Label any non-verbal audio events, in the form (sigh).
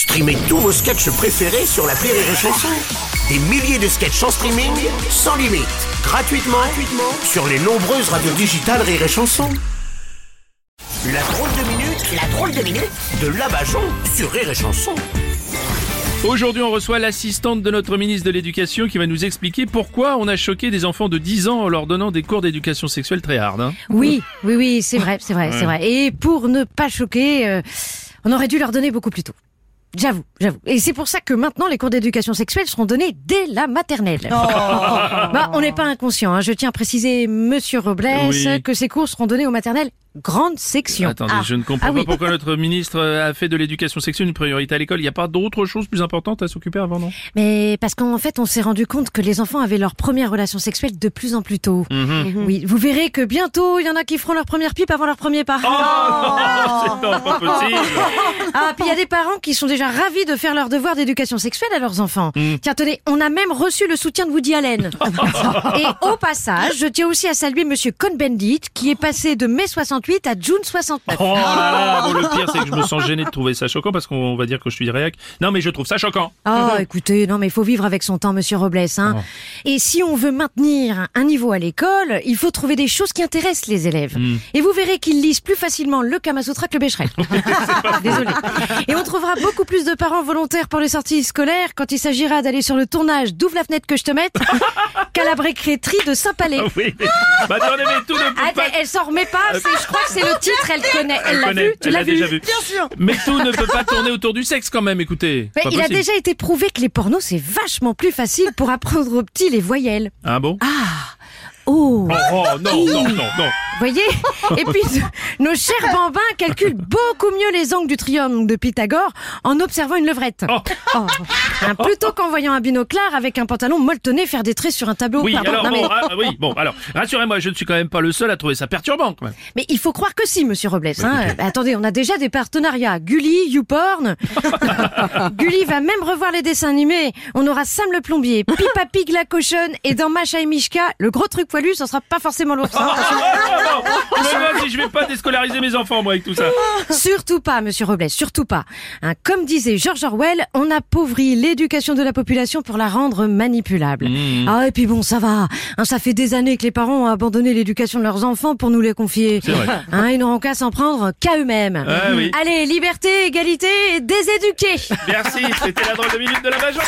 Streamez tous vos sketchs préférés sur la Rire et Chanson. Des milliers de sketchs en streaming, sans limite, gratuitement, gratuitement sur les nombreuses radios digitales Rire et Chanson. La drôle de minute, la drôle de minute de Labajon sur Rire et Chanson. Aujourd'hui, on reçoit l'assistante de notre ministre de l'Éducation qui va nous expliquer pourquoi on a choqué des enfants de 10 ans en leur donnant des cours d'éducation sexuelle très hard. hein. Oui, oui, oui, c'est vrai, c'est vrai, c'est vrai. Et pour ne pas choquer, euh, on aurait dû leur donner beaucoup plus tôt. J'avoue, j'avoue. Et c'est pour ça que maintenant les cours d'éducation sexuelle seront donnés dès la maternelle. bah, on n'est pas inconscient. hein. Je tiens à préciser, Monsieur Robles, Oui. que ces cours seront donnés aux maternelles grande section. Attendez, Ah. je ne comprends Ah pas oui. pourquoi notre (laughs) ministre a fait de l'éducation sexuelle une priorité à l'école. Il n'y a pas d'autre chose plus importante à s'occuper avant, non? Mais parce qu'en fait, on s'est rendu compte que les enfants avaient leur première relation sexuelle de plus en plus tôt. Mhm. Oui, vous verrez que bientôt, il y en a qui feront leur première pipe avant leur premier pas. (laughs) C'est non, pas possible (laughs) Ah, puis il y a des parents qui sont déjà ravis de faire leur devoir d'éducation sexuelle à leurs enfants. Mm. Tiens, tenez, on a même reçu le soutien de Woody Allen. Et au passage, je tiens aussi à saluer Monsieur Cohn-Bendit, qui est passé de mai 68 à June 69. Oh là là (laughs) Bon, le pire, c'est que je me sens gêné de trouver ça choquant parce qu'on va dire que je suis réac. Non, mais je trouve ça choquant. Oh, écoutez, non, mais il faut vivre avec son temps, Monsieur Robles. Hein. Oh. Et si on veut maintenir un niveau à l'école, il faut trouver des choses qui intéressent les élèves. Mm. Et vous verrez qu'ils lisent plus facilement le Kama Sutra que le Becherel. (laughs) (laughs) Désolé. Et on trouvera beaucoup plus de parents volontaires pour les sorties scolaires quand il s'agira d'aller sur le tournage d'Ouvre la fenêtre que je te mette qu'à la de Saint-Palais. Ah oui, mais... Bah, attendez, mais tout ne peut Ah, pas... elle s'en remet pas, c'est- je crois que c'est le titre, elle connaît. Elle Elle l'a connaît, vu Tu elle l'as l'a vu déjà vu. Bien sûr Mais tout ne peut pas tourner autour du sexe quand même, écoutez. Mais il a déjà été prouvé que les pornos, c'est vachement plus facile pour apprendre aux petits les voyelles. Ah bon? Oh Oh, oh, non, non, non, non. voyez Et puis, (laughs) nos chers (laughs) bambins calculent beaucoup mieux les angles du triangle de Pythagore en observant une levrette. Oh. Oh. Hein, plutôt qu'en voyant un binoclard avec un pantalon molletonné faire des traits sur un tableau. Oui, Pardon, alors, non, mais, bon, ah, oui, bon, alors, rassurez-moi, je ne suis quand même pas le seul à trouver ça perturbant, quand même. mais il faut croire que si, monsieur Robles. hein. Euh, attendez, on a déjà des partenariats. Gulli, YouPorn. (laughs) Gulli va même revoir les dessins animés. On aura Sam le plombier, Pippa Pig la cochonne, et dans Macha et Mishka, le gros truc poilu, ce sera pas forcément l'ours. (laughs) hein. Ah, non, je vais pas déscolariser mes enfants, moi, avec tout ça. Surtout pas, monsieur Robles, surtout pas. Hein, comme disait George Orwell, on appauvrit l'éducation de la population pour la rendre manipulable. Mmh. Ah, et puis bon, ça va. Hein, ça fait des années que les parents ont abandonné l'éducation de leurs enfants pour nous les confier. C'est vrai. Hein, ils n'auront qu'à s'en prendre qu'à eux-mêmes. Ah oui. Allez, liberté, égalité, et déséduqués. Merci, c'était la drôle de minute de la Bajon.